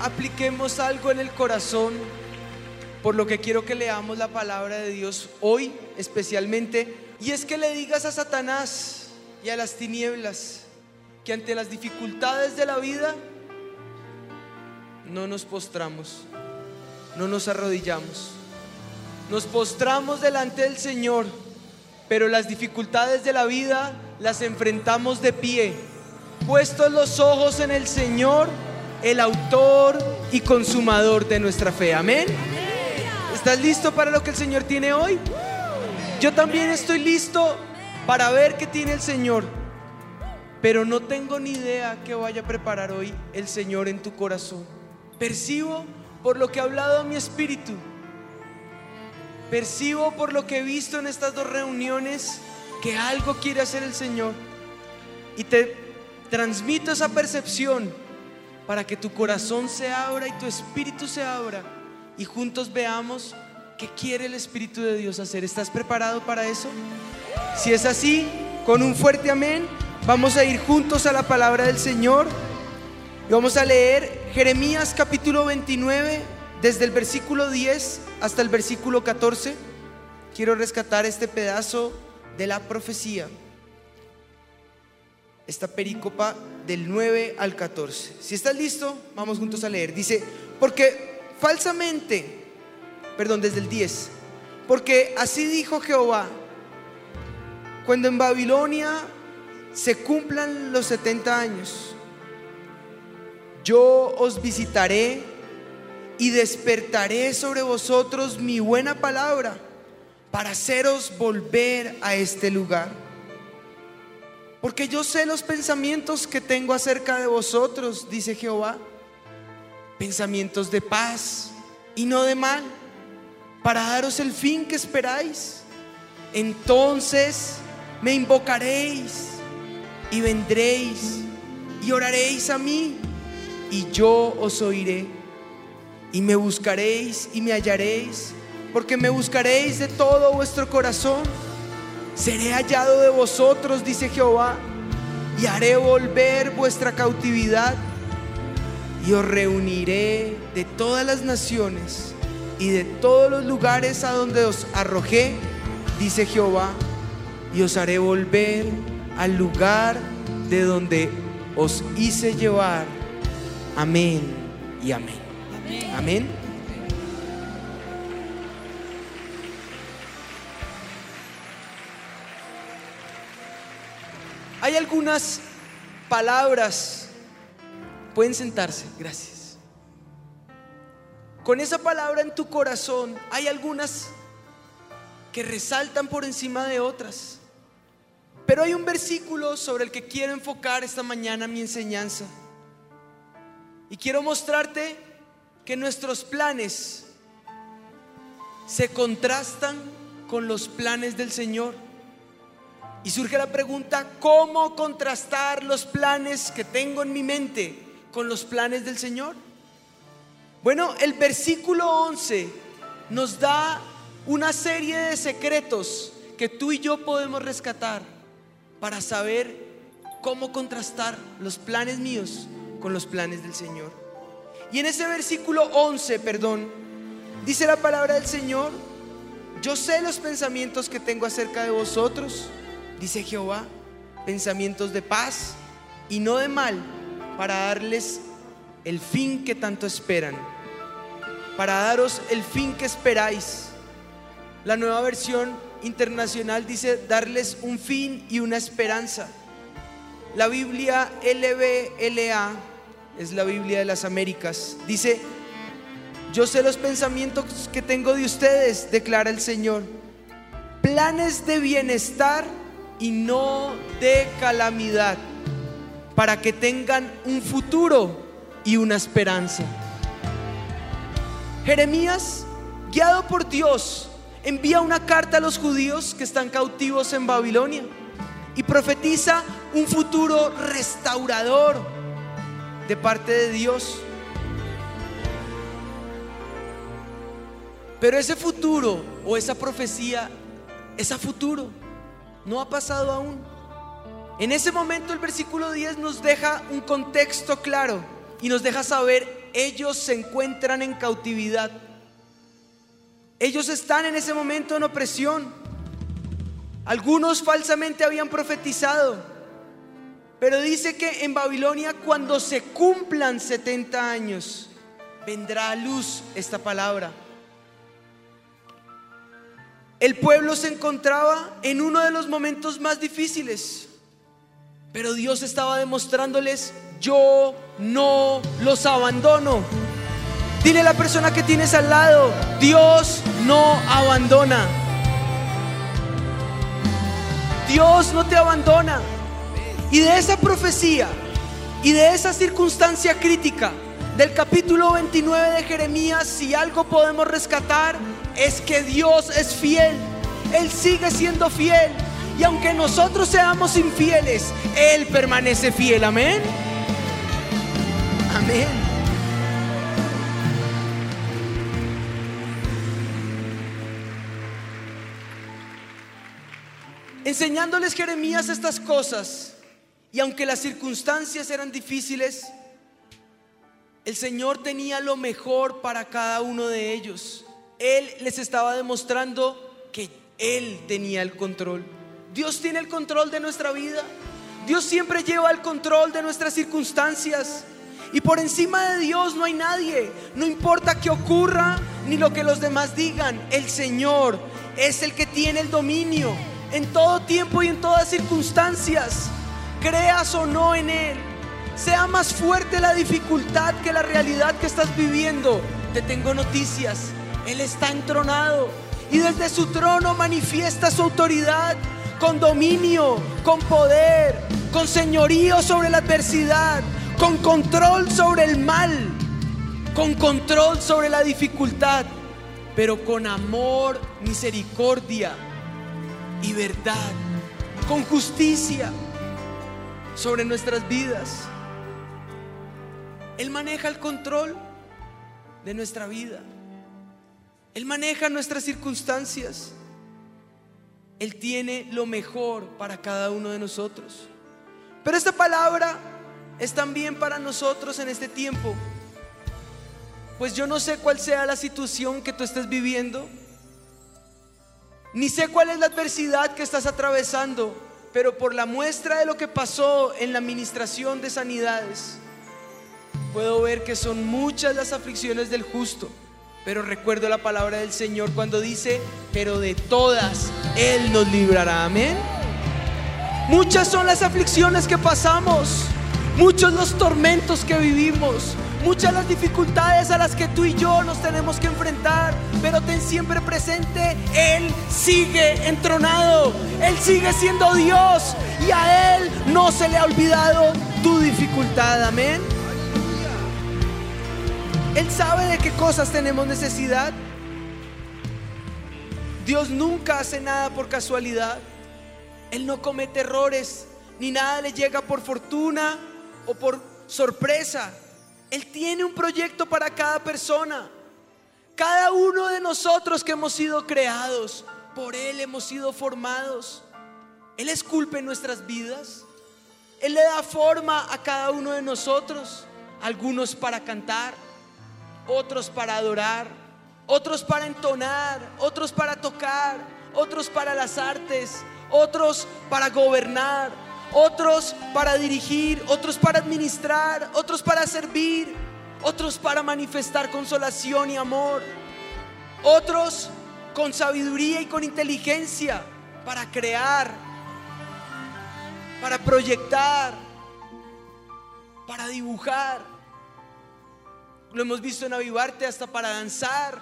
apliquemos algo en el corazón, por lo que quiero que leamos la palabra de Dios hoy especialmente, y es que le digas a Satanás y a las tinieblas que ante las dificultades de la vida no nos postramos, no nos arrodillamos, nos postramos delante del Señor, pero las dificultades de la vida las enfrentamos de pie, puestos los ojos en el Señor, el autor y consumador de nuestra fe. Amén. ¿Estás listo para lo que el Señor tiene hoy? Yo también estoy listo para ver qué tiene el Señor, pero no tengo ni idea qué vaya a preparar hoy el Señor en tu corazón. Percibo por lo que ha hablado mi espíritu, percibo por lo que he visto en estas dos reuniones que algo quiere hacer el Señor y te transmito esa percepción para que tu corazón se abra y tu espíritu se abra y juntos veamos qué quiere el Espíritu de Dios hacer. ¿Estás preparado para eso? Si es así, con un fuerte amén, vamos a ir juntos a la palabra del Señor y vamos a leer Jeremías capítulo 29, desde el versículo 10 hasta el versículo 14. Quiero rescatar este pedazo de la profecía. Esta perícopa del 9 al 14. Si estás listo, vamos juntos a leer. Dice, porque falsamente, perdón, desde el 10, porque así dijo Jehová, cuando en Babilonia se cumplan los 70 años, yo os visitaré y despertaré sobre vosotros mi buena palabra para haceros volver a este lugar. Porque yo sé los pensamientos que tengo acerca de vosotros, dice Jehová. Pensamientos de paz y no de mal, para daros el fin que esperáis. Entonces me invocaréis y vendréis y oraréis a mí y yo os oiré. Y me buscaréis y me hallaréis porque me buscaréis de todo vuestro corazón. Seré hallado de vosotros, dice Jehová, y haré volver vuestra cautividad, y os reuniré de todas las naciones y de todos los lugares a donde os arrojé, dice Jehová, y os haré volver al lugar de donde os hice llevar. Amén y amén. Amén. amén. Hay algunas palabras, pueden sentarse, gracias. Con esa palabra en tu corazón hay algunas que resaltan por encima de otras. Pero hay un versículo sobre el que quiero enfocar esta mañana mi enseñanza. Y quiero mostrarte que nuestros planes se contrastan con los planes del Señor. Y surge la pregunta, ¿cómo contrastar los planes que tengo en mi mente con los planes del Señor? Bueno, el versículo 11 nos da una serie de secretos que tú y yo podemos rescatar para saber cómo contrastar los planes míos con los planes del Señor. Y en ese versículo 11, perdón, dice la palabra del Señor, yo sé los pensamientos que tengo acerca de vosotros dice Jehová, pensamientos de paz y no de mal, para darles el fin que tanto esperan, para daros el fin que esperáis. La nueva versión internacional dice darles un fin y una esperanza. La Biblia LBLA es la Biblia de las Américas. Dice, yo sé los pensamientos que tengo de ustedes, declara el Señor. Planes de bienestar y no de calamidad, para que tengan un futuro y una esperanza. Jeremías, guiado por Dios, envía una carta a los judíos que están cautivos en Babilonia y profetiza un futuro restaurador de parte de Dios. Pero ese futuro o esa profecía es a futuro. No ha pasado aún. En ese momento el versículo 10 nos deja un contexto claro y nos deja saber ellos se encuentran en cautividad. Ellos están en ese momento en opresión. Algunos falsamente habían profetizado, pero dice que en Babilonia cuando se cumplan 70 años, vendrá a luz esta palabra. El pueblo se encontraba en uno de los momentos más difíciles, pero Dios estaba demostrándoles, yo no los abandono. Dile a la persona que tienes al lado, Dios no abandona. Dios no te abandona. Y de esa profecía y de esa circunstancia crítica del capítulo 29 de Jeremías, si algo podemos rescatar, es que Dios es fiel. Él sigue siendo fiel. Y aunque nosotros seamos infieles, Él permanece fiel. Amén. Amén. Enseñándoles Jeremías estas cosas, y aunque las circunstancias eran difíciles, el Señor tenía lo mejor para cada uno de ellos. Él les estaba demostrando que Él tenía el control. Dios tiene el control de nuestra vida. Dios siempre lleva el control de nuestras circunstancias. Y por encima de Dios no hay nadie. No importa qué ocurra ni lo que los demás digan. El Señor es el que tiene el dominio en todo tiempo y en todas circunstancias. Creas o no en Él. Sea más fuerte la dificultad que la realidad que estás viviendo. Te tengo noticias. Él está entronado y desde su trono manifiesta su autoridad con dominio, con poder, con señorío sobre la adversidad, con control sobre el mal, con control sobre la dificultad, pero con amor, misericordia y verdad, con justicia sobre nuestras vidas. Él maneja el control de nuestra vida. Él maneja nuestras circunstancias. Él tiene lo mejor para cada uno de nosotros. Pero esta palabra es también para nosotros en este tiempo. Pues yo no sé cuál sea la situación que tú estés viviendo. Ni sé cuál es la adversidad que estás atravesando. Pero por la muestra de lo que pasó en la administración de sanidades, puedo ver que son muchas las aflicciones del justo pero recuerdo la palabra del Señor cuando dice, pero de todas Él nos librará. Amén. Muchas son las aflicciones que pasamos, muchos los tormentos que vivimos, muchas las dificultades a las que tú y yo nos tenemos que enfrentar, pero ten siempre presente, Él sigue entronado, Él sigue siendo Dios y a Él no se le ha olvidado tu dificultad. Amén. Él sabe de qué cosas tenemos necesidad. Dios nunca hace nada por casualidad. Él no comete errores, ni nada le llega por fortuna o por sorpresa. Él tiene un proyecto para cada persona. Cada uno de nosotros que hemos sido creados, por Él hemos sido formados. Él esculpe nuestras vidas. Él le da forma a cada uno de nosotros. Algunos para cantar, otros para adorar, otros para entonar, otros para tocar, otros para las artes, otros para gobernar, otros para dirigir, otros para administrar, otros para servir, otros para manifestar consolación y amor, otros con sabiduría y con inteligencia para crear, para proyectar, para dibujar. Lo hemos visto en Avivarte hasta para danzar,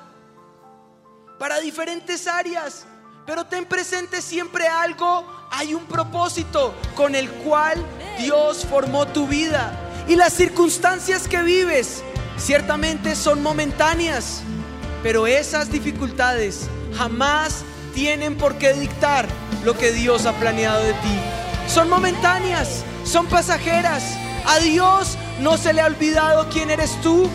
para diferentes áreas. Pero ten presente siempre algo, hay un propósito con el cual Dios formó tu vida. Y las circunstancias que vives ciertamente son momentáneas, pero esas dificultades jamás tienen por qué dictar lo que Dios ha planeado de ti. Son momentáneas, son pasajeras. A Dios no se le ha olvidado quién eres tú,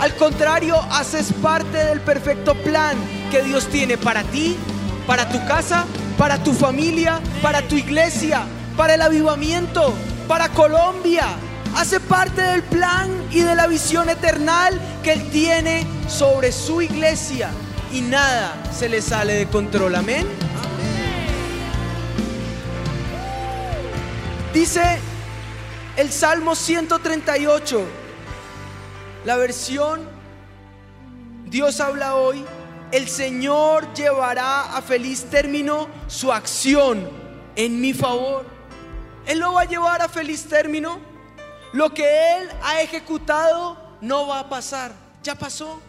al contrario, haces parte del perfecto plan que Dios tiene para ti, para tu casa, para tu familia, para tu iglesia, para el avivamiento, para Colombia. Hace parte del plan y de la visión eternal que Él tiene sobre su iglesia y nada se le sale de control. Amén. Dice el Salmo 138, la versión Dios habla hoy, el Señor llevará a feliz término su acción en mi favor. Él lo va a llevar a feliz término. Lo que Él ha ejecutado no va a pasar, ya pasó.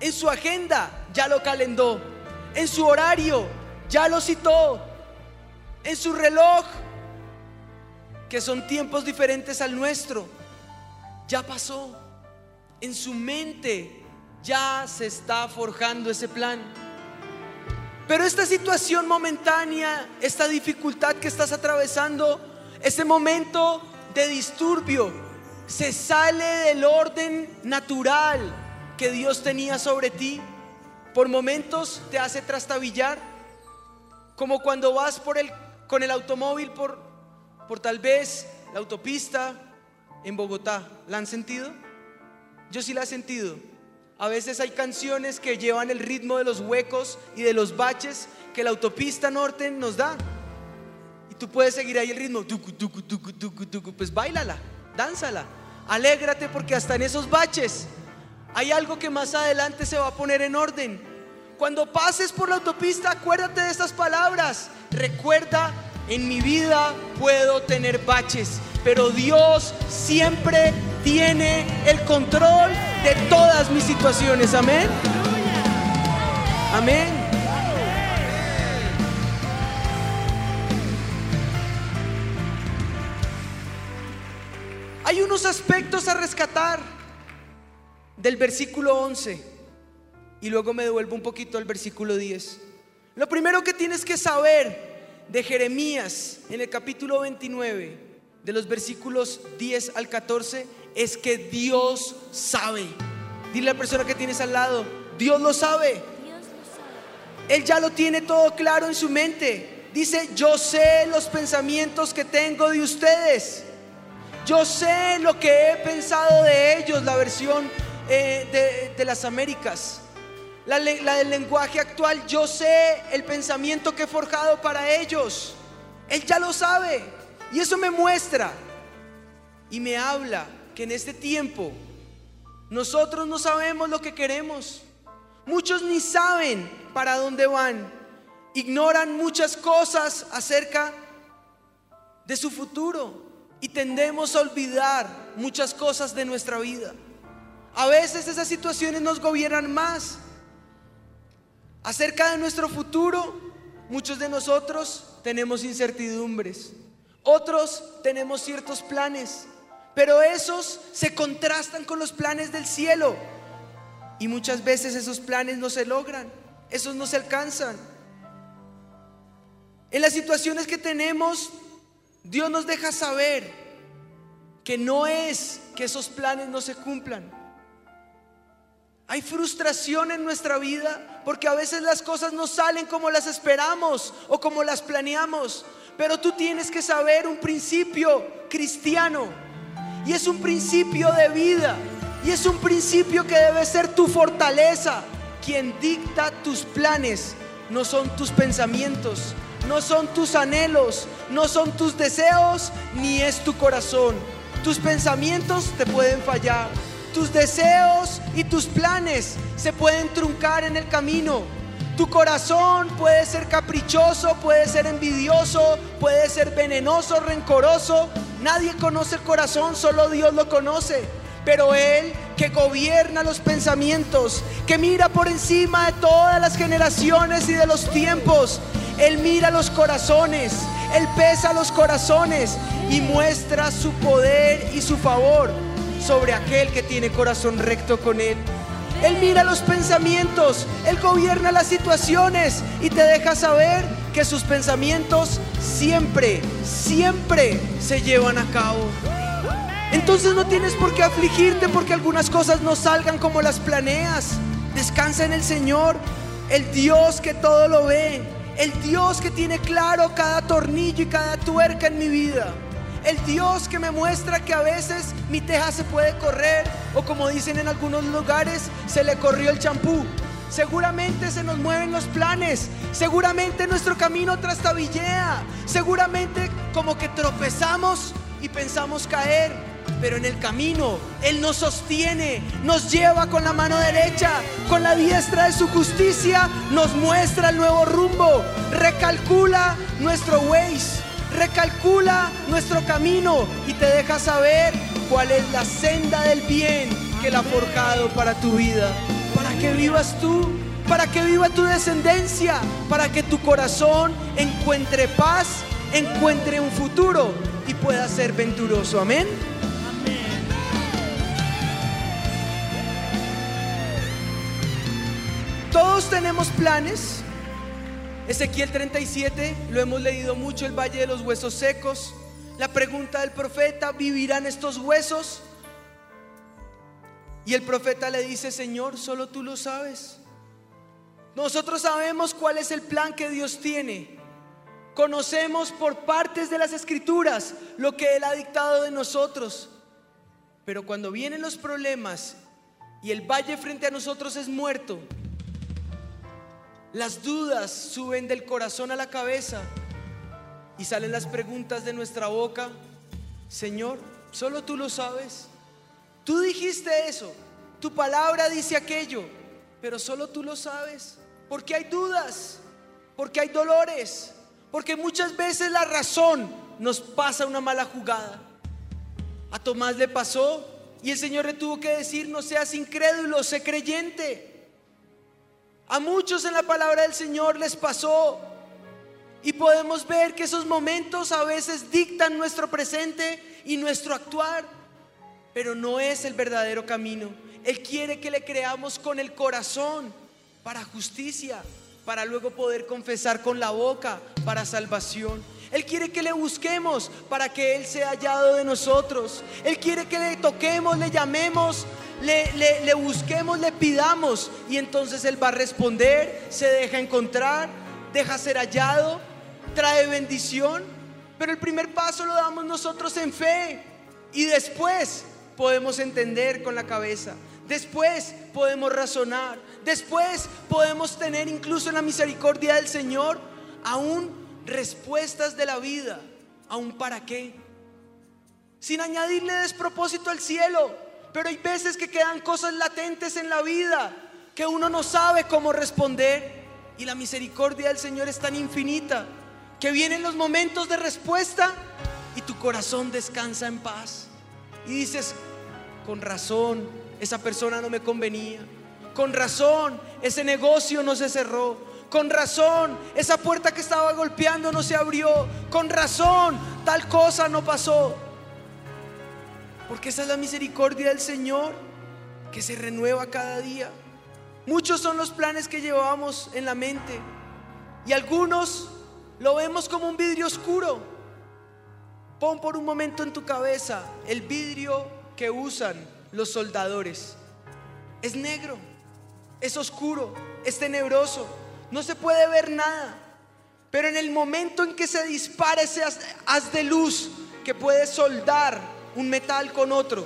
En su agenda ya lo calendó. En su horario ya lo citó. En su reloj que son tiempos diferentes al nuestro, ya pasó. En su mente ya se está forjando ese plan. Pero esta situación momentánea, esta dificultad que estás atravesando, este momento de disturbio, se sale del orden natural que Dios tenía sobre ti. Por momentos te hace trastabillar, como cuando vas por el, con el automóvil por por tal vez la autopista en Bogotá. ¿La han sentido? Yo sí la he sentido. A veces hay canciones que llevan el ritmo de los huecos y de los baches que la autopista norte nos da. Y tú puedes seguir ahí el ritmo. Pues bailala, dánzala. Alégrate porque hasta en esos baches hay algo que más adelante se va a poner en orden. Cuando pases por la autopista, acuérdate de estas palabras. Recuerda en mi vida puedo tener baches, pero Dios siempre tiene el control de todas mis situaciones. Amén. Amén. Hay unos aspectos a rescatar del versículo 11 y luego me devuelvo un poquito al versículo 10. Lo primero que tienes que saber de Jeremías en el capítulo 29, de los versículos 10 al 14, es que Dios sabe. Dile a la persona que tienes al lado, Dios lo sabe. Él ya lo tiene todo claro en su mente. Dice, yo sé los pensamientos que tengo de ustedes. Yo sé lo que he pensado de ellos, la versión eh, de, de las Américas. La, del lenguaje actual, yo sé el pensamiento que he forjado para ellos. Él ya lo sabe. Y eso me muestra y me habla que en este tiempo nosotros no sabemos lo que queremos. Muchos ni saben para dónde van. Ignoran muchas cosas acerca de su futuro y tendemos a olvidar muchas cosas de nuestra vida. A veces esas situaciones nos gobiernan más Acerca de nuestro futuro, muchos de nosotros tenemos incertidumbres, otros tenemos ciertos planes, pero esos se contrastan con los planes del cielo y muchas veces esos planes no se logran, esos no se alcanzan. En las situaciones que tenemos, Dios nos deja saber que no es que esos planes no se cumplan, hay frustración en nuestra vida porque a veces las cosas no salen como las esperamos o como las planeamos. Pero tú tienes que saber un principio cristiano y es un principio de vida y es un principio que debe ser tu fortaleza. Quien dicta tus planes no son tus pensamientos, no son tus anhelos, no son tus deseos, ni es tu corazón. Tus pensamientos te pueden fallar, tus deseos y tus planes se pueden truncar en el camino. Tu corazón puede ser caprichoso, puede ser envidioso, puede ser venenoso, rencoroso. Nadie conoce el corazón, solo Dios lo conoce. Pero Él que gobierna los pensamientos, que mira por encima de todas las generaciones y de los tiempos, Él mira los corazones, Él pesa los corazones y muestra su poder y su favor sobre aquel que tiene corazón recto con Él. Él mira los pensamientos, Él gobierna las situaciones y te deja saber que sus pensamientos siempre, siempre se llevan a cabo. Entonces no tienes por qué afligirte porque algunas cosas no salgan como las planeas. Descansa en el Señor, el Dios que todo lo ve, el Dios que tiene claro cada tornillo y cada tuerca en mi vida. El Dios que me muestra que a veces mi teja se puede correr o como dicen en algunos lugares, se le corrió el champú. Seguramente se nos mueven los planes, seguramente nuestro camino trastabillea, seguramente como que tropezamos y pensamos caer, pero en el camino Él nos sostiene, nos lleva con la mano derecha, con la diestra de su justicia, nos muestra el nuevo rumbo, recalcula nuestro ways, recalcula nuestro camino y te deja saber cuál es la senda del bien que Él ha forjado para tu vida para que vivas tú, para que viva tu descendencia, para que tu corazón encuentre paz, encuentre un futuro y pueda ser venturoso. Amén. Todos tenemos planes. Ezequiel 37, lo hemos leído mucho, el Valle de los Huesos Secos. La pregunta del profeta, ¿vivirán estos huesos? Y el profeta le dice, Señor, solo tú lo sabes. Nosotros sabemos cuál es el plan que Dios tiene. Conocemos por partes de las escrituras lo que Él ha dictado de nosotros. Pero cuando vienen los problemas y el valle frente a nosotros es muerto, las dudas suben del corazón a la cabeza y salen las preguntas de nuestra boca. Señor, solo tú lo sabes. Tú dijiste eso, tu palabra dice aquello, pero solo tú lo sabes. Porque hay dudas, porque hay dolores, porque muchas veces la razón nos pasa una mala jugada. A Tomás le pasó y el Señor le tuvo que decir, no seas incrédulo, sé creyente. A muchos en la palabra del Señor les pasó. Y podemos ver que esos momentos a veces dictan nuestro presente y nuestro actuar pero no es el verdadero camino. Él quiere que le creamos con el corazón para justicia, para luego poder confesar con la boca para salvación. Él quiere que le busquemos para que Él sea hallado de nosotros. Él quiere que le toquemos, le llamemos, le, le, busquemos, le pidamos. Y entonces Él va a responder, se deja encontrar, deja ser hallado, trae bendición. Pero el primer paso lo damos nosotros en fe. Y después podemos entender con la cabeza. Después podemos razonar. Después podemos tener incluso en la misericordia del Señor aún respuestas de la vida. Aún para qué. Sin añadirle despropósito al cielo. Pero hay veces que quedan cosas latentes en la vida que uno no sabe cómo responder. Y la misericordia del Señor es tan infinita que vienen los momentos de respuesta y tu corazón descansa en paz. Y dices, con razón, esa persona no me convenía. Con razón, ese negocio no se cerró. Con razón, esa puerta que estaba golpeando no se abrió. Con razón, tal cosa no pasó. Porque esa es la misericordia del Señor que se renueva cada día. Muchos son los planes que llevamos en la mente. Y algunos lo vemos como un vidrio oscuro. Pon por un momento en tu cabeza el vidrio que usan los soldadores. Es negro, es oscuro, es tenebroso, no se puede ver nada. Pero en el momento en que se dispara ese haz de luz que puede soldar un metal con otro,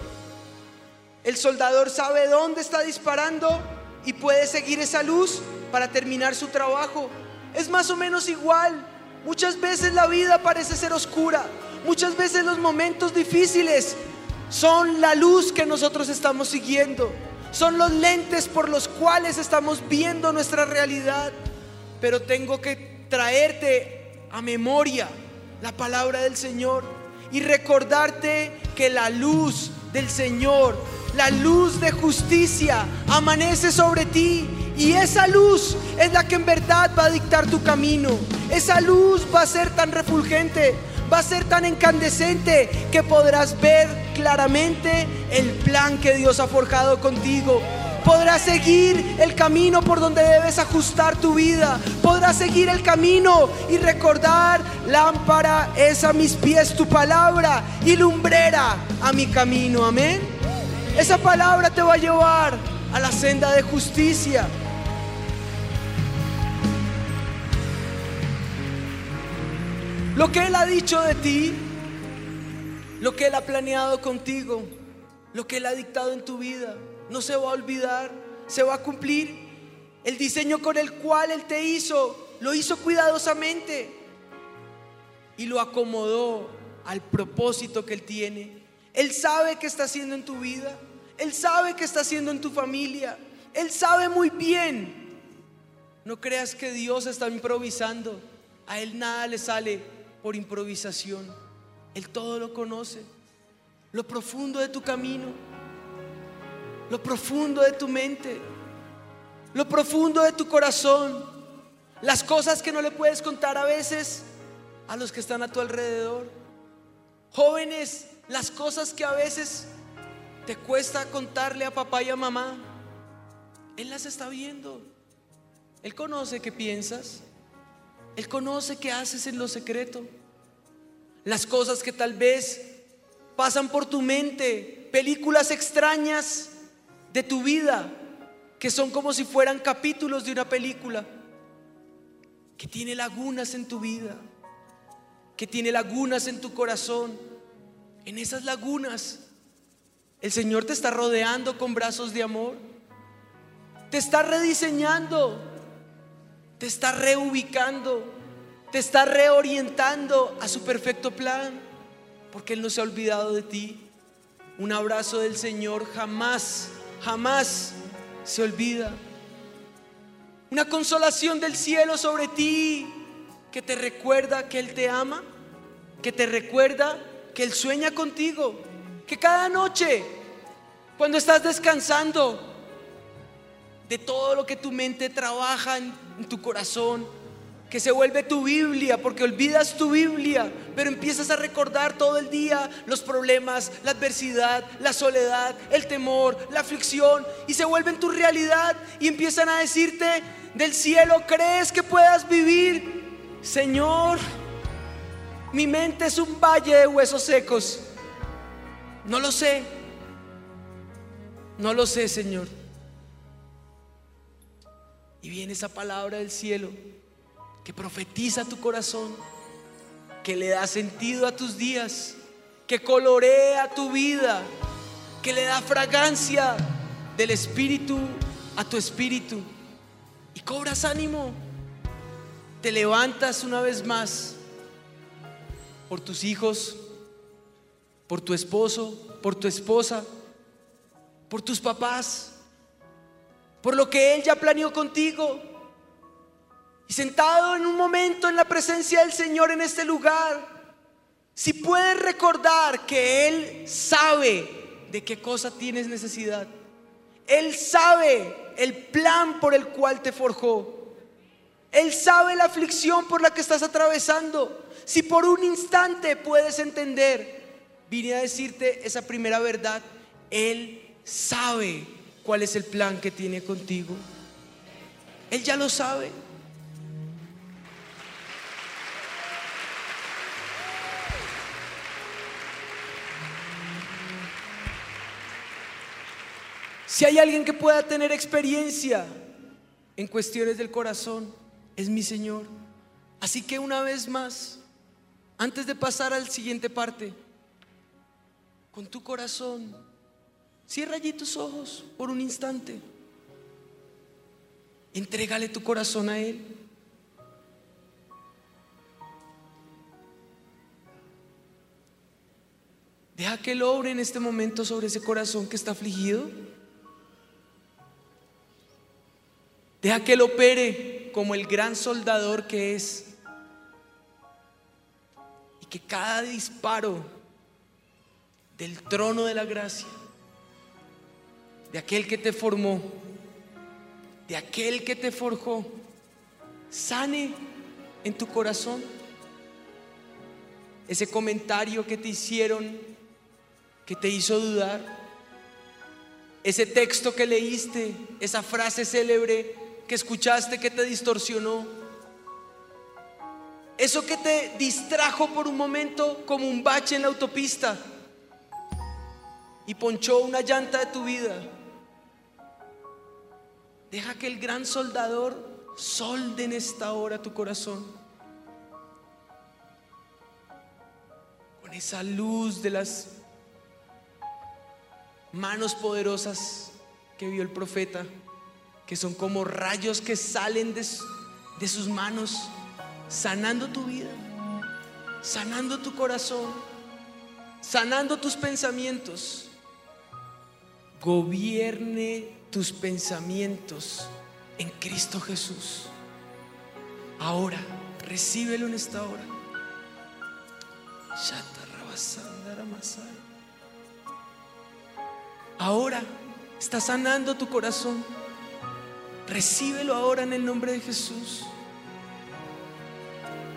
el soldador sabe dónde está disparando y puede seguir esa luz para terminar su trabajo. Es más o menos igual. Muchas veces la vida parece ser oscura. Muchas veces los momentos difíciles son la luz que nosotros estamos siguiendo. Son los lentes por los cuales estamos viendo nuestra realidad. Pero tengo que traerte a memoria la palabra del Señor y recordarte que la luz del Señor, la luz de justicia, amanece sobre ti. Y esa luz es la que en verdad va a dictar tu camino. Esa luz va a ser tan refulgente va a ser tan incandescente que podrás ver claramente el plan que Dios ha forjado contigo. Podrás seguir el camino por donde debes ajustar tu vida. Podrás seguir el camino y recordar, lámpara es a mis pies tu palabra y lumbrera a mi camino. Amén. Esa palabra te va a llevar a la senda de justicia. Lo que Él ha dicho de ti Lo que Él ha planeado contigo, lo que Él ha dictado en tu vida, no se va a olvidar, se va a cumplir. El diseño con el cual Él te hizo, lo hizo cuidadosamente y lo acomodó al propósito que Él tiene. Él sabe qué está haciendo en tu vida, Él sabe qué está haciendo en tu familia, Él sabe muy bien. No creas que Dios está improvisando, a Él nada le sale por improvisación, Él todo lo conoce, lo profundo de tu camino, lo profundo de tu mente, lo profundo de tu corazón, las cosas que no le puedes contar a veces a los que están a tu alrededor. Jóvenes, las cosas que a veces te cuesta contarle a papá y a mamá, Él las está viendo. Él conoce qué piensas. Él conoce qué haces en lo secreto. Las cosas que tal vez pasan por tu mente, películas extrañas de tu vida, que son como si fueran capítulos de una película, que tiene lagunas en tu vida que tiene lagunas en tu corazón. En esas lagunas, el Señor te está rodeando con brazos de amor. Te está rediseñando. Te está reubicando. Te está reorientando a su perfecto plan. Porque Él no se ha olvidado de ti. Un abrazo del Señor jamás, jamás se olvida. Una consolación del cielo sobre ti que te recuerda que Él te ama, que te recuerda que Él sueña contigo, que cada noche, cuando estás descansando de todo lo que tu mente trabaja en, tu corazón, que se vuelve tu Biblia, porque olvidas tu Biblia, pero empiezas a recordar todo el día los problemas, la adversidad, la soledad, el temor, la aflicción, y se vuelven tu realidad y empiezan a decirte del cielo, ¿crees que puedas vivir? Señor, mi mente es un valle de huesos secos. No lo sé. No lo sé, Señor. Y viene esa palabra del cielo que profetiza tu corazón, que le da sentido a tus días, que colorea tu vida, que le da fragancia del espíritu a tu espíritu. Y cobras ánimo te levantas una vez más por tus hijos, por tu esposo, por tu esposa, por tus papás, por lo que Él ya planeó contigo. Y sentado en un momento en la presencia del Señor en este lugar, si puedes recordar que Él sabe de qué cosa tienes necesidad, Él sabe el plan por el cual te forjó. Él sabe la aflicción por la que estás atravesando. Si por un instante puedes entender, vine a decirte esa primera verdad. Él sabe cuál es el plan que tiene contigo. Él ya lo sabe. Si hay alguien que pueda tener experiencia en cuestiones del corazón, es mi Señor. Así que una vez más, antes de pasar al siguiente parte, con tu corazón, cierra allí tus ojos por un instante. Entrégale tu corazón a Él. Deja que Él obre en este momento sobre ese corazón que está afligido. Deja que Él opere como el gran soldador que es. Y que cada disparo del trono de la gracia, de aquel que te formó, de aquel que te forjó, sane en tu corazón. Ese comentario que te hicieron, que te hizo dudar, ese texto que leíste, esa frase célebre que escuchaste que te distorsionó. Eso que te distrajo por un momento como un bache en la autopista y ponchó una llanta de tu vida. Deja que el gran soldador solde en esta hora tu corazón. Con esa luz de las manos poderosas que vio el profeta, que son como rayos que salen de, de sus manos, sanando tu vida, sanando tu corazón, sanando tus pensamientos. Gobierne tus pensamientos en Cristo Jesús. Ahora, recíbelo en esta hora. Ahora está sanando tu corazón. Recíbelo ahora en el nombre de Jesús.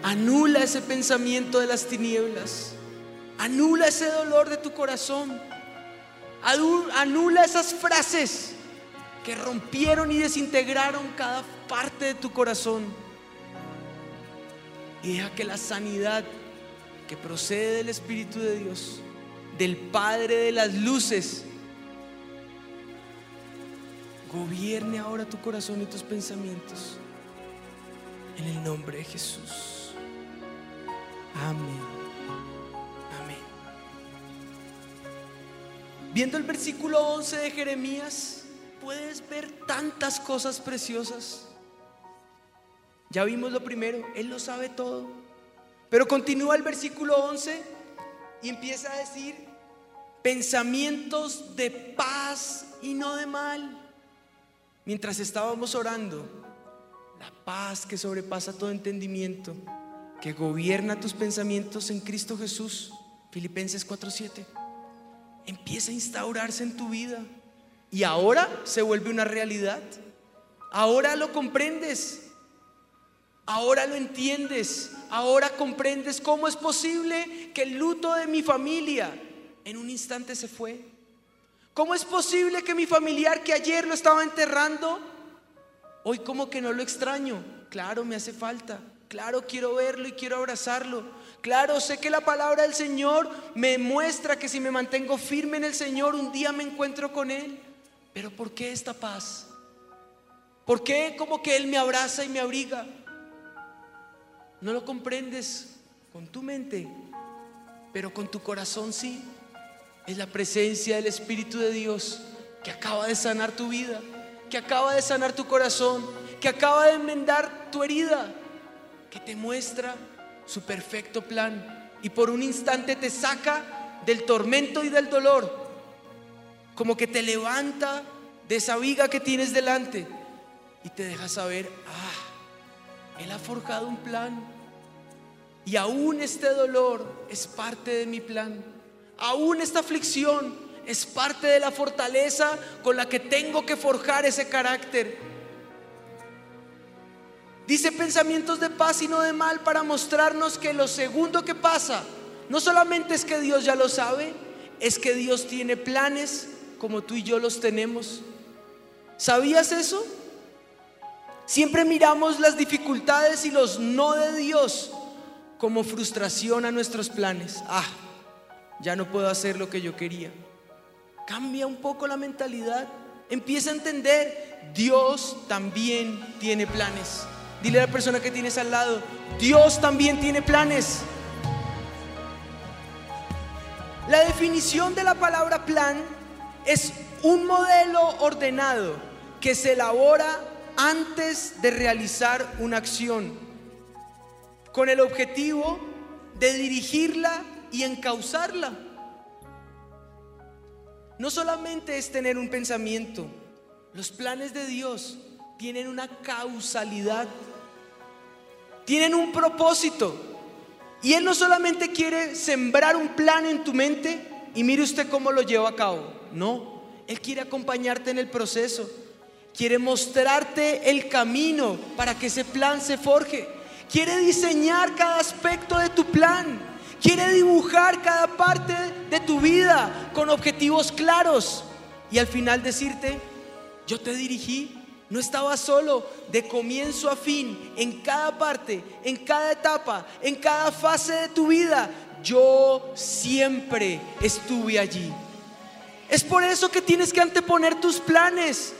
Anula ese pensamiento de las tinieblas. Anula ese dolor de tu corazón. Anula esas frases que rompieron y desintegraron cada parte de tu corazón. Y deja que la sanidad que procede del Espíritu de Dios, del Padre de las luces, gobierne ahora tu corazón y tus pensamientos. En el nombre de Jesús. Amén. Amén. Viendo el versículo 11 de Jeremías, puedes ver tantas cosas preciosas. Ya vimos lo primero, Él lo sabe todo. Pero continúa el versículo 11 y empieza a decir, pensamientos de paz y no de mal. Mientras estábamos orando, la paz que sobrepasa todo entendimiento, que gobierna tus pensamientos en Cristo Jesús, Filipenses 4:7, empieza a instaurarse en tu vida. Y ahora se vuelve una realidad. Ahora lo comprendes. Ahora lo entiendes. Ahora comprendes cómo es posible que el luto de mi familia en un instante se fue. ¿Cómo es posible que mi familiar que ayer lo estaba enterrando, hoy como que no lo extraño? Claro, me hace falta. Claro, quiero verlo y quiero abrazarlo. Claro, sé que la palabra del Señor me muestra que si me mantengo firme en el Señor, un día me encuentro con Él. Pero ¿por qué esta paz? ¿Por qué como que Él me abraza y me abriga? No lo comprendes con tu mente, pero con tu corazón sí. Es la presencia del Espíritu de Dios que acaba de sanar tu vida, que acaba de sanar tu corazón, que acaba de enmendar tu herida, que te muestra su perfecto plan y por un instante te saca del tormento y del dolor como que te levanta de esa viga que tienes delante y te deja saber, ah, Él ha forjado un plan y aún este dolor es parte de mi plan, aún esta aflicción es parte de la fortaleza con la que tengo que forjar ese carácter. Dice pensamientos de paz y no de mal para mostrarnos que lo segundo que pasa no solamente es que Dios ya lo sabe, es que Dios tiene planes como tú y yo los tenemos. ¿Sabías eso? Siempre miramos las dificultades y los no de Dios como frustración a nuestros planes. Ah, ya no puedo hacer lo que yo quería. Cambia un poco la mentalidad. Empieza a entender, Dios también tiene planes. Dile a la persona que tienes al lado, Dios también tiene planes. La definición de la palabra plan es un modelo ordenado que se elabora antes de realizar una acción, con el objetivo de dirigirla y encauzarla. No solamente es tener un pensamiento, los planes de Dios tienen una causalidad, tienen un propósito. Y Él no solamente quiere sembrar un plan en tu mente y mire usted cómo lo lleva a cabo. No, Él quiere acompañarte en el proceso. Quiere mostrarte el camino para que ese plan se forje. Quiere diseñar cada aspecto de tu plan. Quiere dibujar cada parte de tu vida con objetivos claros. Y al final decirte, yo te dirigí, no estaba solo de comienzo a fin, en cada parte, en cada etapa, en cada fase de tu vida. Yo siempre estuve allí. Es por eso que tienes que anteponer tus planes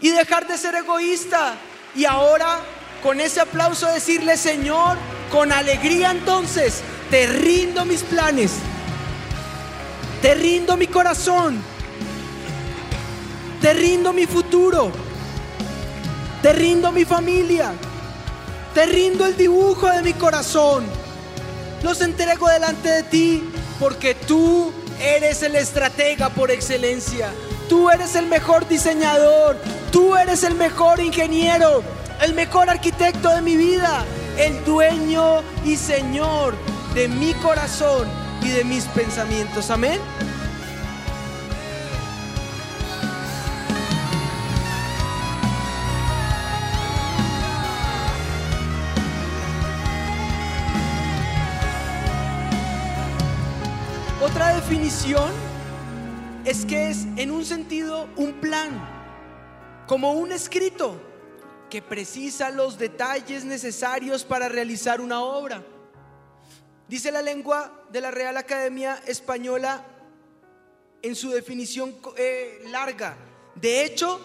y dejar de ser egoísta. Y ahora, con ese aplauso, decirle, Señor, con alegría entonces, te rindo mis planes, te rindo mi corazón, te rindo mi futuro, te rindo mi familia, te rindo el dibujo de mi corazón. Los entrego delante de ti porque tú eres el estratega por excelencia. Tú eres el mejor diseñador. Tú eres el mejor ingeniero. El mejor arquitecto de mi vida. El dueño y señor de mi corazón y de mis pensamientos. Amén. Otra definición es que es en un sentido un plan, como un escrito que precisa los detalles necesarios para realizar una obra. Dice la lengua de la Real Academia Española en su definición eh, larga. De hecho,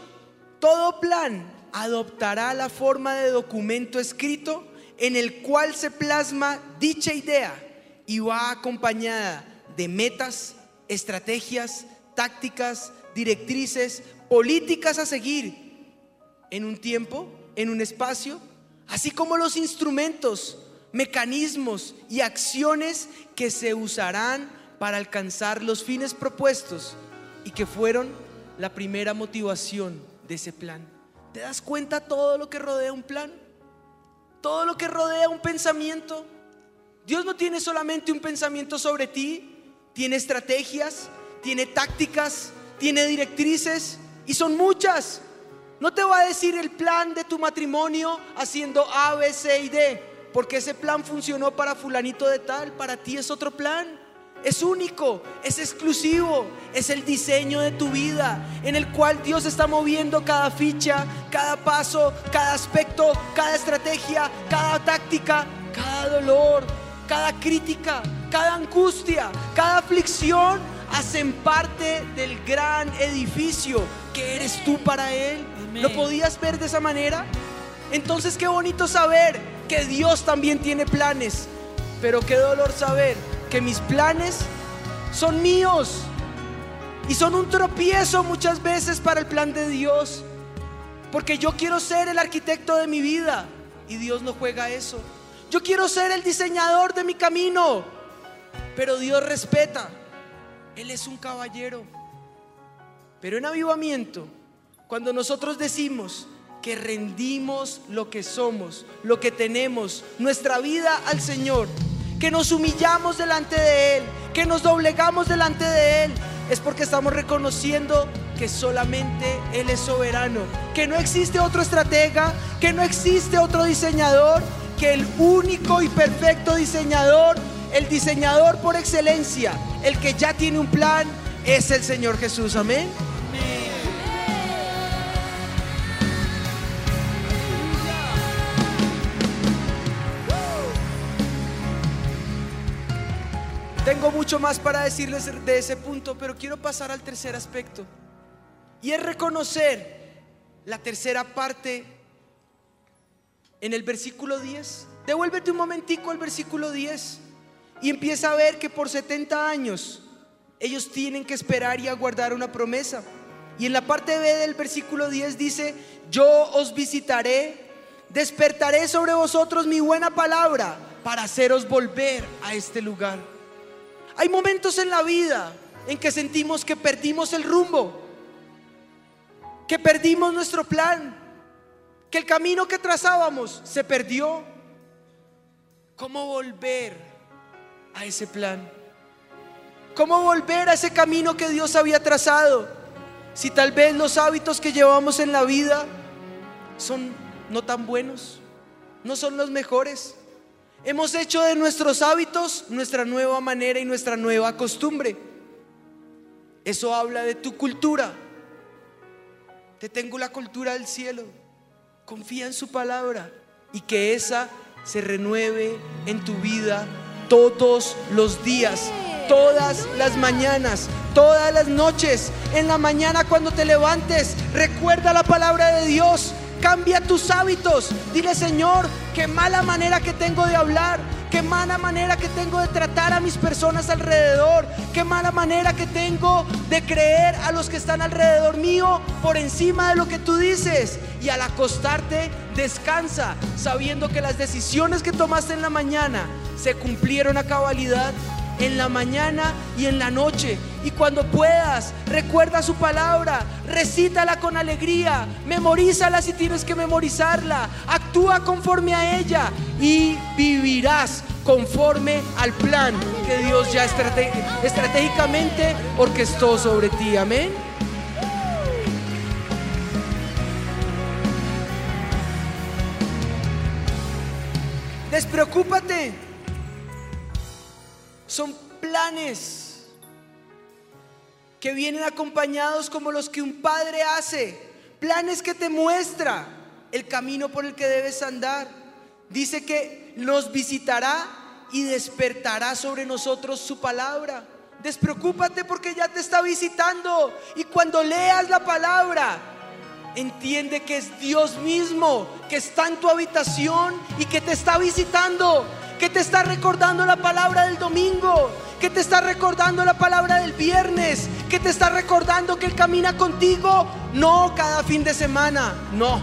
todo plan adoptará la forma de documento escrito en el cual se plasma dicha idea y va acompañada de metas, estrategias, tácticas, directrices, políticas a seguir en un tiempo, en un espacio, así como los instrumentos, mecanismos y acciones que se usarán para alcanzar los fines propuestos y que fueron la primera motivación de ese plan. ¿Te das cuenta todo lo que rodea un plan? Todo lo que rodea un pensamiento. Dios no tiene solamente un pensamiento sobre ti, tiene estrategias, tiene tácticas, tiene directrices y son muchas. No te va a decir el plan de tu matrimonio haciendo A, B, C y D, porque ese plan funcionó para fulanito de tal, para ti es otro plan. Es único, es exclusivo, es el diseño de tu vida en el cual Dios está moviendo cada ficha, cada paso, cada aspecto, cada estrategia, cada táctica, cada dolor, cada crítica, cada angustia, cada aflicción hacen parte del gran edificio que eres tú para Él. ¿Lo podías ver de esa manera? Entonces qué bonito saber que Dios también tiene planes, pero qué dolor saber que mis planes son míos y son un tropiezo muchas veces para el plan de Dios, porque yo quiero ser el arquitecto de mi vida y Dios no juega eso. Yo quiero ser el diseñador de mi camino, pero Dios respeta. Él es un caballero. Pero en avivamiento, cuando nosotros decimos que rendimos lo que somos, lo que tenemos, nuestra vida al Señor, que nos humillamos delante de Él, que nos doblegamos delante de Él, es porque estamos reconociendo que solamente Él es soberano, que no existe otro estratega, que no existe otro diseñador, que el único y perfecto diseñador, el diseñador por excelencia, el que ya tiene un plan, es el Señor Jesús. Amén. Tengo mucho más para decirles de ese punto, pero quiero pasar al tercer aspecto. Y es reconocer la tercera parte en el versículo 10. Devuélvete un momentico al versículo 10 y empieza a ver que por 70 años ellos tienen que esperar y aguardar una promesa. Y en la parte B del versículo 10 dice, yo os visitaré, despertaré sobre vosotros mi buena palabra para haceros volver a este lugar. Hay momentos en la vida en que sentimos que perdimos el rumbo, que perdimos nuestro plan, que el camino que trazábamos se perdió. ¿Cómo volver a ese plan? ¿Cómo volver a ese camino que Dios había trazado? Si tal vez los hábitos que llevamos en la vida son no tan buenos, no son los mejores. Hemos hecho de nuestros hábitos nuestra nueva manera y nuestra nueva costumbre. Eso habla de tu cultura. Te tengo la cultura del cielo. Confía en su palabra y que esa se renueve en tu vida todos los días, todas las mañanas, todas las noches. En la mañana cuando te levantes, recuerda la palabra de Dios. Cambia tus hábitos. Dile, Señor, qué mala manera que tengo de hablar, qué mala manera que tengo de tratar a mis personas alrededor, qué mala manera que tengo de creer a los que están alrededor mío por encima de lo que tú dices. Y al acostarte, descansa sabiendo que las decisiones que tomaste en la mañana se cumplieron a cabalidad en la mañana y en la noche. Y cuando puedas, recuerda su palabra, recítala con alegría, memorízala si tienes que memorizarla, actúa conforme a ella y vivirás conforme al plan que Dios ya estratégicamente orquestó sobre ti. Amén. Despreocúpate son planes que vienen acompañados como los que un padre hace. Planes que te muestra el camino por el que debes andar. Dice que nos visitará y despertará sobre nosotros su palabra. Despreocúpate porque ya te está visitando. Y cuando leas la palabra, entiende que es Dios mismo que está en tu habitación y que te está visitando que te está recordando la palabra del domingo, que te está recordando la palabra del viernes, que te está recordando que Él camina contigo, no cada fin de semana, no,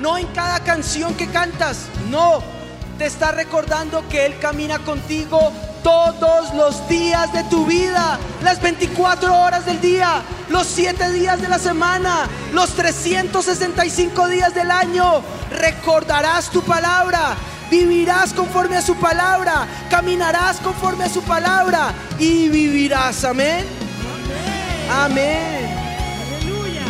no en cada canción que cantas, no, te está recordando que Él camina contigo todos los días de tu vida, las 24 horas del día, los 7 días de la semana, los 365 días del año. Recordarás tu palabra, vivirás conforme a su palabra, caminarás conforme a su palabra y vivirás. Amén. Amén. Aleluya.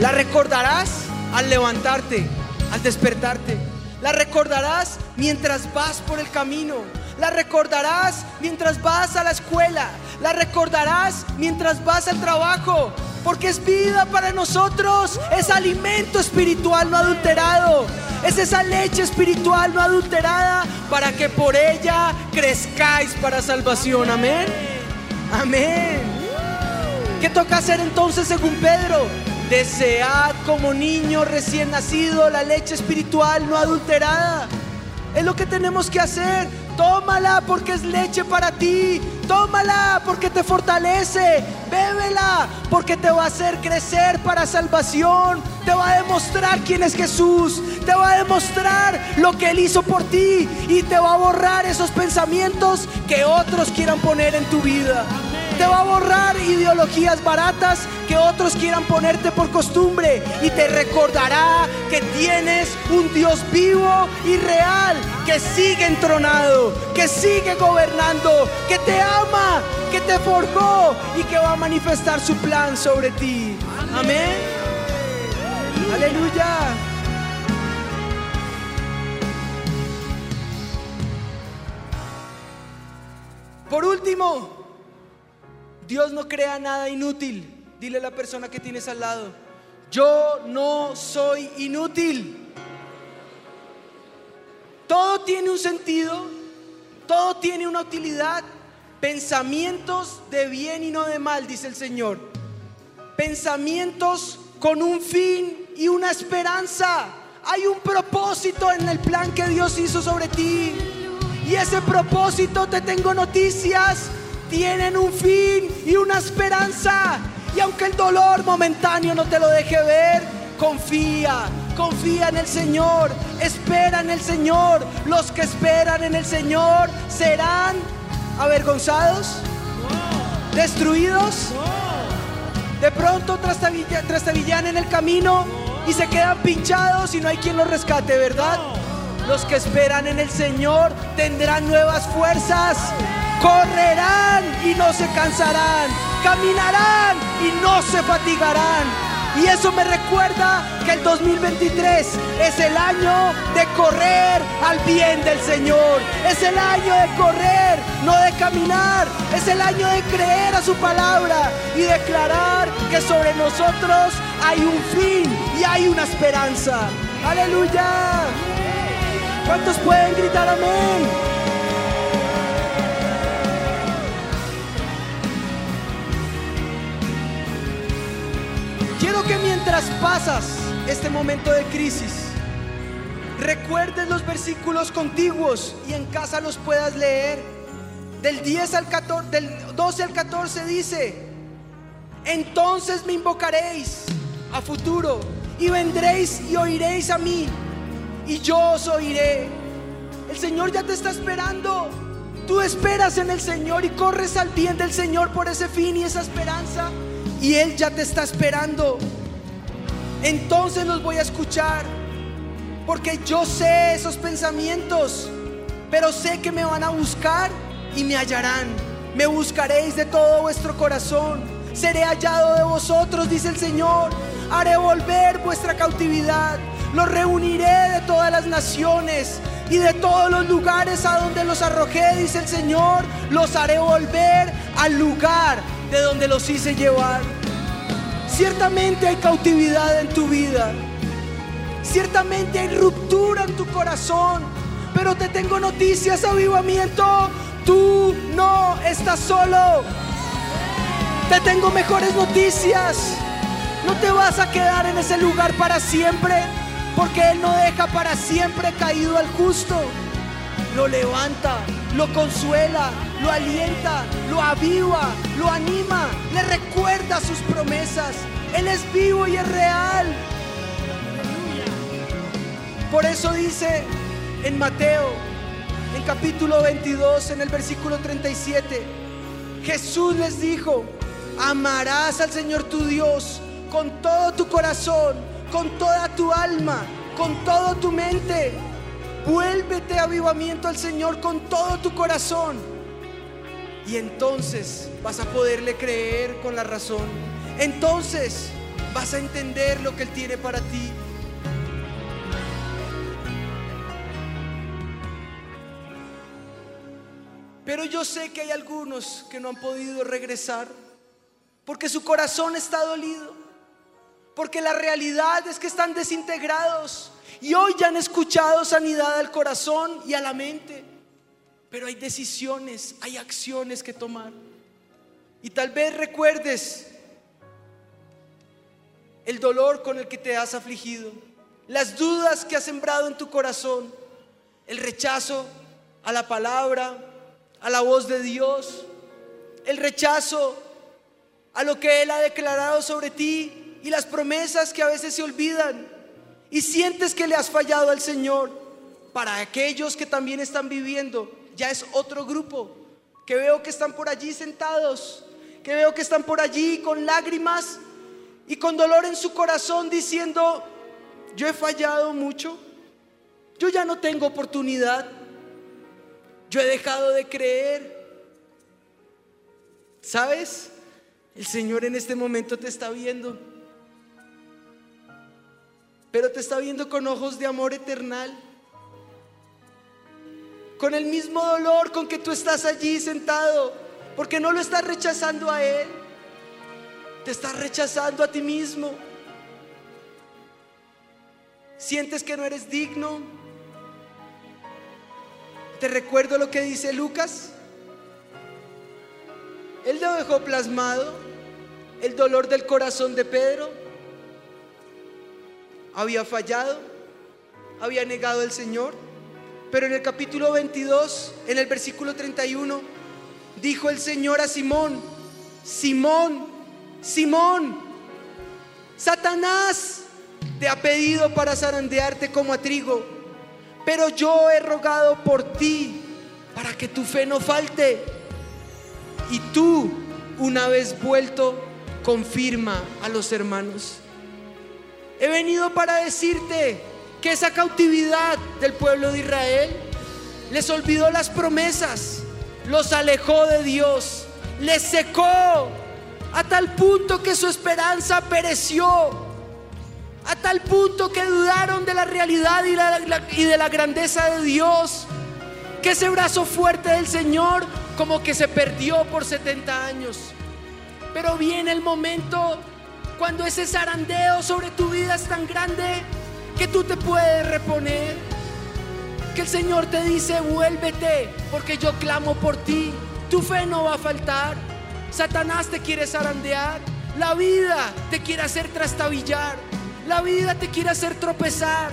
La recordarás al levantarte, al despertarte. La recordarás mientras vas por el camino. La recordarás mientras vas a la escuela. La recordarás mientras vas al trabajo porque es vida para nosotros, es alimento espiritual no adulterado, es esa leche espiritual no adulterada para que por ella crezcáis para salvación. Amén. Amén. ¿Qué toca hacer entonces según Pedro? Desead como niño recién nacido la leche espiritual no adulterada. Es lo que tenemos que hacer. Tómala porque es leche para ti. Tómala porque te fortalece. Bébela porque te va a hacer crecer para salvación. Te va a demostrar quién es Jesús. Te va a demostrar lo que Él hizo por ti. Y te va a borrar esos pensamientos que otros quieran poner en tu vida te va a borrar ideologías baratas que otros quieran ponerte por costumbre y te recordará que tienes un Dios vivo y real que sigue entronado, que sigue gobernando, que te ama, que te forjó y que va a manifestar su plan sobre ti. Amén. Aleluya. Por último, Dios no crea nada inútil. Dile a la persona que tienes al lado, yo no soy inútil. Todo tiene un sentido, todo tiene una utilidad. Pensamientos de bien y no de mal, dice el Señor. Pensamientos con un fin y una esperanza. Hay un propósito en el plan que Dios hizo sobre ti. Y ese propósito te tengo noticias tienen un fin y una esperanza. Y aunque el dolor momentáneo no te lo deje ver, confía, confía en el Señor, espera en el Señor. Los que esperan en el Señor serán avergonzados, destruidos. De pronto trastabillan en el camino y se quedan pinchados y no hay quien los rescate, ¿verdad? Los que esperan en el Señor tendrán nuevas fuerzas correrán y no se cansarán, caminarán y no se fatigarán. Y eso me recuerda que el 2023 es el año de correr al bien del Señor. Es el año de correr, no de caminar. Es el año de creer a su palabra y declarar que sobre nosotros hay un fin y hay una esperanza. Aleluya. ¿Cuántos pueden gritar amén? Que mientras pasas este momento de crisis, recuerdes los versículos contiguos y en casa los puedas leer. Del 10 al 14, del 12 al 14 dice, entonces me invocaréis a futuro y vendréis y oiréis a mí y yo os oiré. El Señor ya te está esperando. Tú esperas en el Señor y corres al bien del Señor por ese fin y esa esperanza. Y Él ya te está esperando. Entonces los voy a escuchar. Porque yo sé esos pensamientos. Pero sé que me van a buscar y me hallarán. Me buscaréis de todo vuestro corazón. Seré hallado de vosotros, dice el Señor. Haré volver vuestra cautividad. Los reuniré de todas las naciones y de todos los lugares a donde los arrojé, dice el Señor. Los haré volver al lugar de donde los hice llevar. Ciertamente hay cautividad en tu vida. Ciertamente hay ruptura en tu corazón. Pero te tengo noticias, avivamiento. Tú no estás solo. Te tengo mejores noticias. No te vas a quedar en ese lugar para siempre. Porque Él no deja para siempre caído al justo. Lo levanta, lo consuela, lo alienta, lo aviva, lo anima, le recuerda sus promesas. Él es vivo y es real. Por eso dice en Mateo, en capítulo 22, en el versículo 37, Jesús les dijo, amarás al Señor tu Dios con todo tu corazón, con toda tu alma, con toda tu mente. Vuélvete avivamiento al Señor con todo tu corazón. Y entonces vas a poderle creer con la razón. Entonces vas a entender lo que Él tiene para ti. Pero yo sé que hay algunos que no han podido regresar porque su corazón está dolido, porque la realidad es que están desintegrados y hoy ya han escuchado sanidad al corazón y a la mente, pero hay decisiones, hay acciones que tomar. Y tal vez recuerdes el dolor con el que te has afligido, las dudas que has sembrado en tu corazón, el rechazo a la palabra, a la voz de Dios, el rechazo a lo que Él ha declarado sobre ti y las promesas que a veces se olvidan y sientes que le has fallado al Señor. Para aquellos que también están viviendo, ya es otro grupo, que veo que están por allí sentados, que veo que están por allí con lágrimas y con dolor en su corazón diciendo, yo he fallado mucho, yo ya no tengo oportunidad, yo he dejado de creer. ¿Sabes? El Señor en este momento te está viendo. Pero te está viendo con ojos de amor eternal. Con el mismo dolor con que tú estás allí sentado. Porque no lo estás rechazando a Él. Te estás rechazando a ti mismo. Sientes que no eres digno te recuerdo lo que dice Lucas. Él lo dejó plasmado, el dolor del corazón de Pedro. Había fallado, había negado al Señor. Pero en el capítulo 22, en el versículo 31, dijo el Señor a Simón, Simón, Simón, Satanás te ha pedido para zarandearte como a trigo pero yo he rogado por ti para que tu fe no falte. Y tú, una vez vuelto, confirma a los hermanos. He venido para decirte que esa cautividad del pueblo de Israel les olvidó las promesas, los alejó de Dios, les secó a tal punto que su esperanza pereció a tal punto que dudaron de la realidad y, de la grandeza de Dios, que ese brazo fuerte del Señor como que se perdió por 70 años. Pero viene el momento cuando ese zarandeo sobre tu vida es tan grande que tú te puedes reponer. Que el Señor te dice, vuélvete, porque yo clamo por ti. Tu fe no va a faltar. Satanás te quiere zarandear. La vida te quiere hacer trastabillar. La vida te quiere hacer tropezar.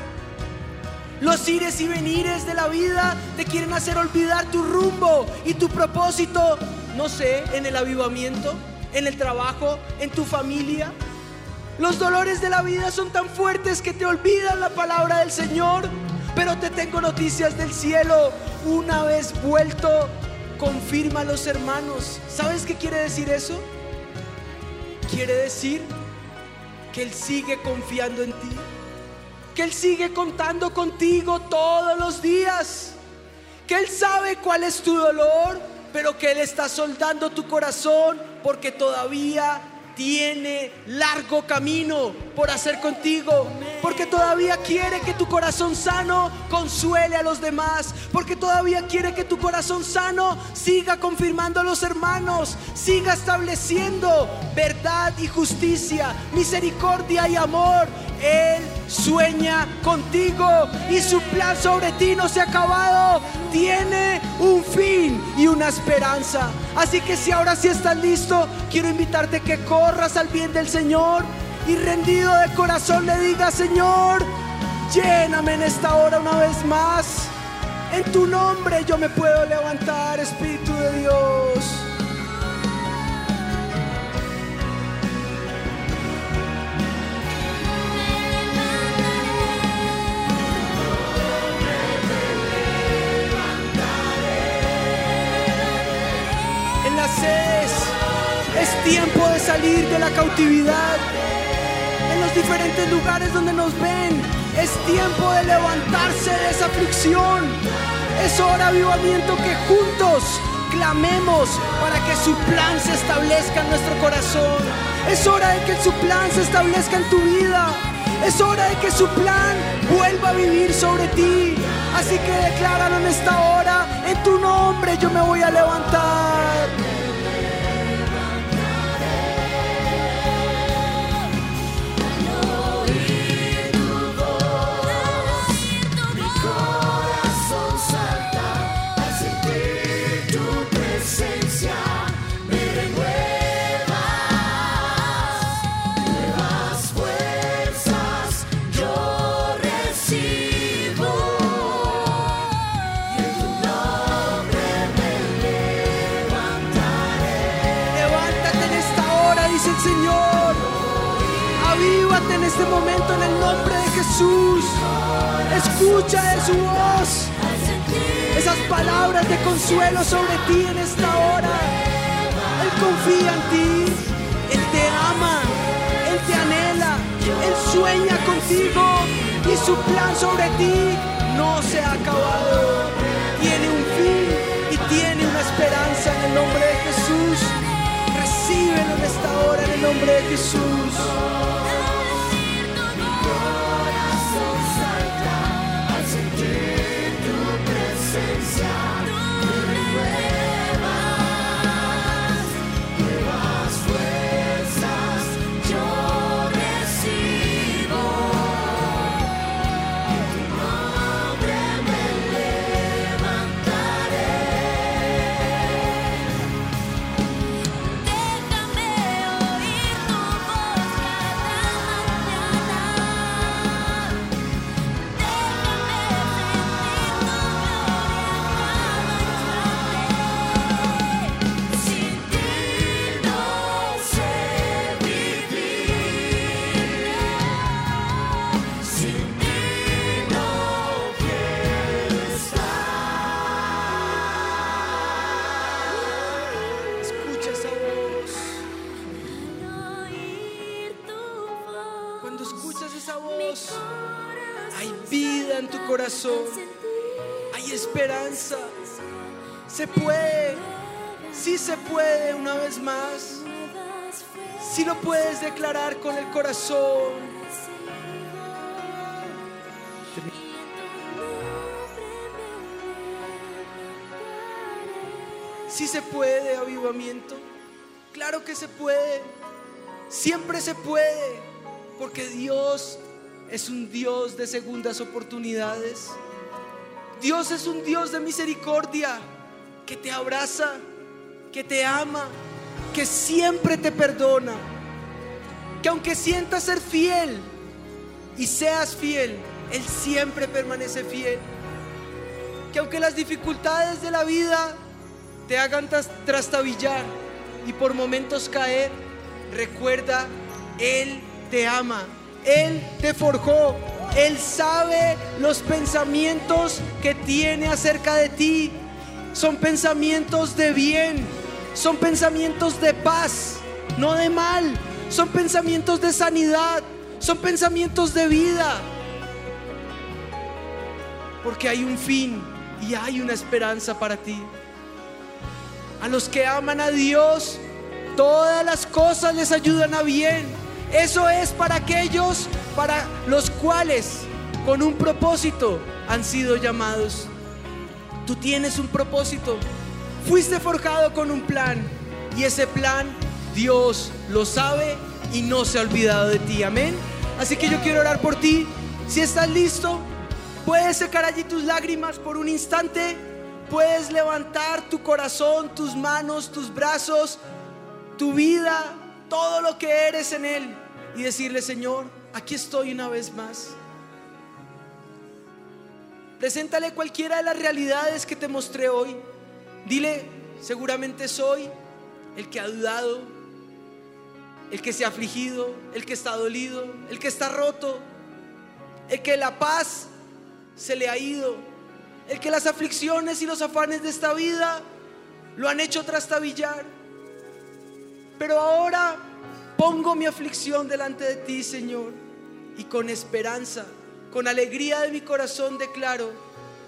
Los ires y venires de la vida te quieren hacer olvidar tu rumbo y tu propósito, no sé, en el avivamiento, en el trabajo, en tu familia. Los dolores de la vida son tan fuertes que te olvidan la palabra del Señor. Pero te tengo noticias del cielo. Una vez vuelto, confirma a los hermanos. ¿Sabes qué quiere decir eso? Quiere decir que Él sigue confiando en ti. Que Él sigue contando contigo todos los días. Que Él sabe cuál es tu dolor, pero que Él está soldando tu corazón porque todavía tiene largo camino por hacer contigo, porque todavía quiere que tu corazón sano consuele a los demás, porque todavía quiere que tu corazón sano siga confirmando a los hermanos, siga estableciendo verdad y justicia, misericordia y amor. Él sueña contigo y su plan sobre ti no se ha acabado, tiene un fin y una esperanza. Así que si ahora sí estás listo, quiero invitarte que corras al bien del Señor y rendido de corazón le digas, Señor, lléname en esta hora una vez más. En tu nombre yo me puedo levantar, Espíritu de Dios. Tiempo de salir de la cautividad. En los diferentes lugares donde nos ven, es tiempo de levantarse de esa aflicción. Es hora, avivamiento, que juntos clamemos para que su plan se establezca en nuestro corazón. Es hora de que su plan se establezca en tu vida. Es hora de que su plan vuelva a vivir sobre ti. Así que decláralo en esta hora. En tu nombre yo me voy a levantar. Jesús. Escucha de su voz. Esas palabras de consuelo sobre ti en esta hora. Él confía en ti. Él te ama. Él te anhela. Él sueña contigo. Y su plan sobre ti no se ha acabado. Tiene un fin y tiene una esperanza en el nombre de Jesús. Recíbelo en esta hora en el nombre de Jesús. Hay esperanza. Se puede. Sí se puede una vez más. Si lo puedes declarar con el corazón. Si se puede, avivamiento. Claro que se puede. Siempre se puede. Porque Dios es un Dios de segundas oportunidades. Dios es un Dios de misericordia que te abraza, que te ama, que siempre te perdona. Que aunque sientas ser fiel y seas fiel, Él siempre permanece fiel. Que aunque las dificultades de la vida te hagan tras- trastabillar y por momentos caer, recuerda, Él te ama, Él te forjó, Él sabe los pensamientos que tiene acerca de ti. Son pensamientos de bien, son pensamientos de paz, no de mal, son pensamientos de sanidad, son pensamientos de vida. Porque hay un fin y hay una esperanza para ti. A los que aman a Dios, todas las cosas les ayudan a bien. Eso es para aquellos para los cuales con un propósito han sido llamados. Tú tienes un propósito. Fuiste forjado con un plan y ese plan Dios lo sabe y no se ha olvidado de ti. Amén. Así que yo quiero orar por ti. Si estás listo, puedes secar allí tus lágrimas por un instante. Puedes levantar tu corazón, tus manos, tus brazos, tu vida, todo lo que eres en Él y decirle, Señor, aquí estoy una vez más. Preséntale cualquiera de las realidades que te mostré hoy. Dile, seguramente soy el que ha dudado, el que se ha afligido, el que está dolido, el que está roto, el que la paz se le ha ido, el que las aflicciones y los afanes de esta vida lo han hecho trastabillar. Pero ahora pongo mi aflicción delante de ti, Señor, y con esperanza, con alegría de mi corazón declaro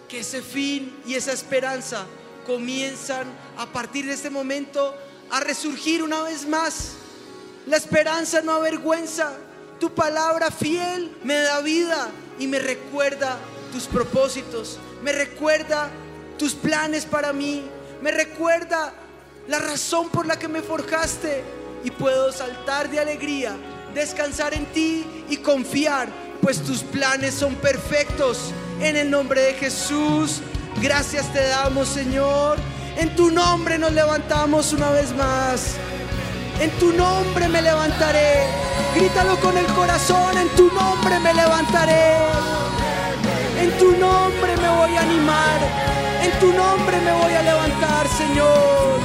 que ese fin y esa esperanza comienzan a partir de este momento a resurgir una vez más. La esperanza no avergüenza. Tu palabra fiel me da vida y me recuerda tus propósitos, me recuerda tus planes para mí, me recuerda la razón por la que me forjaste y puedo saltar de alegría, descansar en ti y confiar, pues tus planes son perfectos. En el nombre de Jesús, gracias te damos, Señor. En tu nombre nos levantamos una vez más. En tu nombre me levantaré. Grítalo con el corazón. En tu nombre me levantaré. En tu nombre me voy a animar. En tu nombre me voy a levantar, Señor.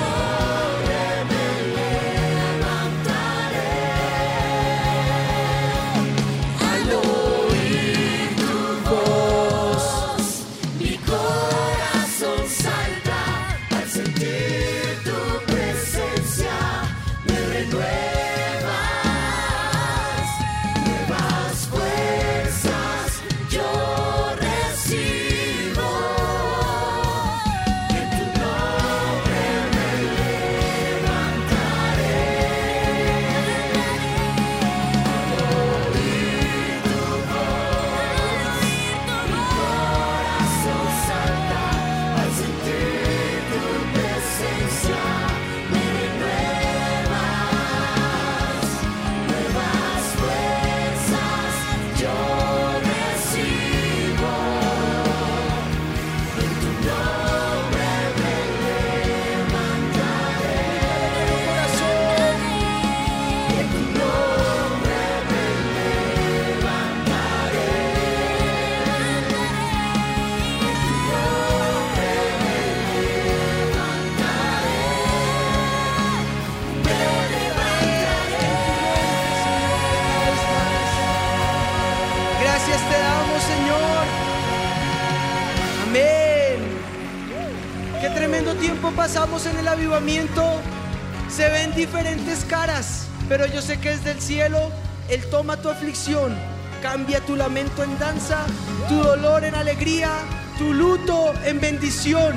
Diferentes caras, pero yo sé que es del cielo. Él toma tu aflicción, cambia tu lamento en danza, tu dolor en alegría, tu luto en bendición.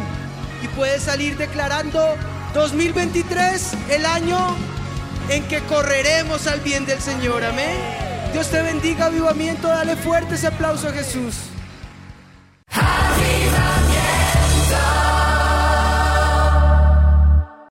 Y puedes salir declarando 2023, el año en que correremos al bien del Señor. Amén. Dios te bendiga, avivamiento. Dale fuerte ese aplauso a Jesús.